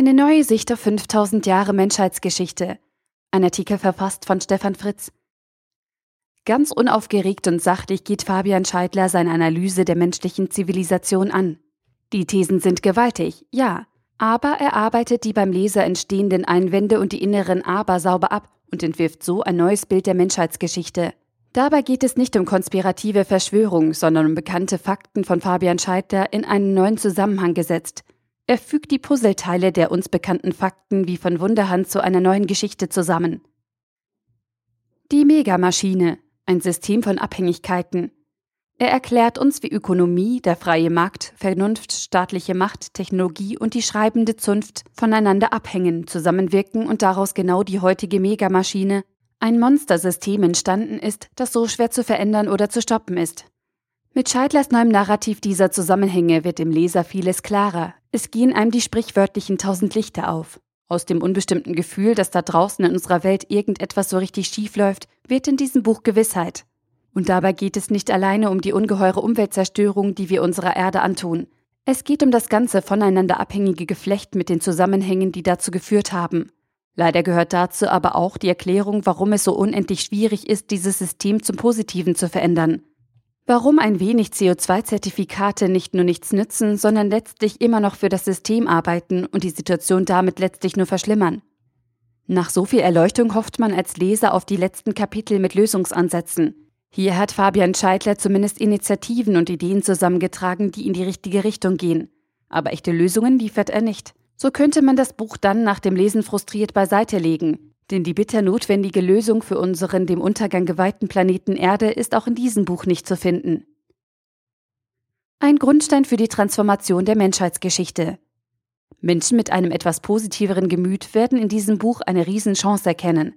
Eine neue Sicht auf 5000 Jahre Menschheitsgeschichte. Ein Artikel verfasst von Stefan Fritz. Ganz unaufgeregt und sachlich geht Fabian Scheidler seine Analyse der menschlichen Zivilisation an. Die Thesen sind gewaltig, ja, aber er arbeitet die beim Leser entstehenden Einwände und die inneren Aber sauber ab und entwirft so ein neues Bild der Menschheitsgeschichte. Dabei geht es nicht um konspirative Verschwörung, sondern um bekannte Fakten von Fabian Scheidler in einen neuen Zusammenhang gesetzt. Er fügt die Puzzleteile der uns bekannten Fakten wie von Wunderhand zu einer neuen Geschichte zusammen. Die Megamaschine, ein System von Abhängigkeiten. Er erklärt uns, wie Ökonomie, der freie Markt, Vernunft, staatliche Macht, Technologie und die schreibende Zunft voneinander abhängen, zusammenwirken und daraus genau die heutige Megamaschine, ein Monstersystem entstanden ist, das so schwer zu verändern oder zu stoppen ist. Mit Scheidlers neuem Narrativ dieser Zusammenhänge wird dem Leser vieles klarer. Es gehen einem die sprichwörtlichen tausend Lichter auf. Aus dem unbestimmten Gefühl, dass da draußen in unserer Welt irgendetwas so richtig schief läuft, wird in diesem Buch Gewissheit. Und dabei geht es nicht alleine um die ungeheure Umweltzerstörung, die wir unserer Erde antun. Es geht um das ganze voneinander abhängige Geflecht mit den Zusammenhängen, die dazu geführt haben. Leider gehört dazu aber auch die Erklärung, warum es so unendlich schwierig ist, dieses System zum Positiven zu verändern. Warum ein wenig CO2-Zertifikate nicht nur nichts nützen, sondern letztlich immer noch für das System arbeiten und die Situation damit letztlich nur verschlimmern. Nach so viel Erleuchtung hofft man als Leser auf die letzten Kapitel mit Lösungsansätzen. Hier hat Fabian Scheidler zumindest Initiativen und Ideen zusammengetragen, die in die richtige Richtung gehen. Aber echte Lösungen liefert er nicht. So könnte man das Buch dann nach dem Lesen frustriert beiseite legen. Denn die bitter notwendige Lösung für unseren dem Untergang geweihten Planeten Erde ist auch in diesem Buch nicht zu finden. Ein Grundstein für die Transformation der Menschheitsgeschichte. Menschen mit einem etwas positiveren Gemüt werden in diesem Buch eine Riesenchance erkennen.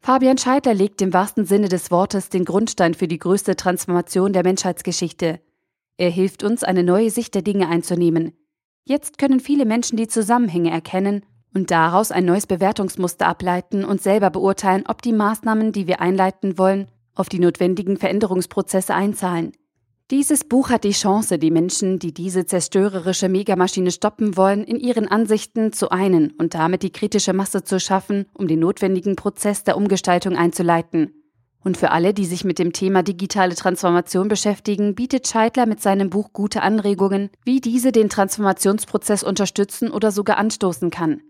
Fabian Scheidler legt im wahrsten Sinne des Wortes den Grundstein für die größte Transformation der Menschheitsgeschichte. Er hilft uns, eine neue Sicht der Dinge einzunehmen. Jetzt können viele Menschen die Zusammenhänge erkennen und daraus ein neues Bewertungsmuster ableiten und selber beurteilen, ob die Maßnahmen, die wir einleiten wollen, auf die notwendigen Veränderungsprozesse einzahlen. Dieses Buch hat die Chance, die Menschen, die diese zerstörerische Megamaschine stoppen wollen, in ihren Ansichten zu einen und damit die kritische Masse zu schaffen, um den notwendigen Prozess der Umgestaltung einzuleiten. Und für alle, die sich mit dem Thema digitale Transformation beschäftigen, bietet Scheidler mit seinem Buch gute Anregungen, wie diese den Transformationsprozess unterstützen oder sogar anstoßen kann.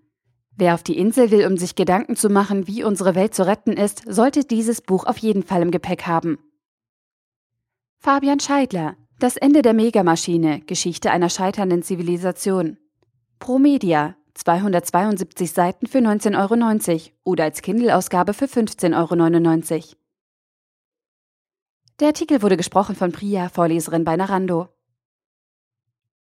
Wer auf die Insel will, um sich Gedanken zu machen, wie unsere Welt zu retten ist, sollte dieses Buch auf jeden Fall im Gepäck haben. Fabian Scheidler Das Ende der Megamaschine Geschichte einer scheiternden Zivilisation. Promedia 272 Seiten für 19,90 Euro oder als Kindle-Ausgabe für 15,99 Euro. Der Artikel wurde gesprochen von Priya, Vorleserin bei Narando.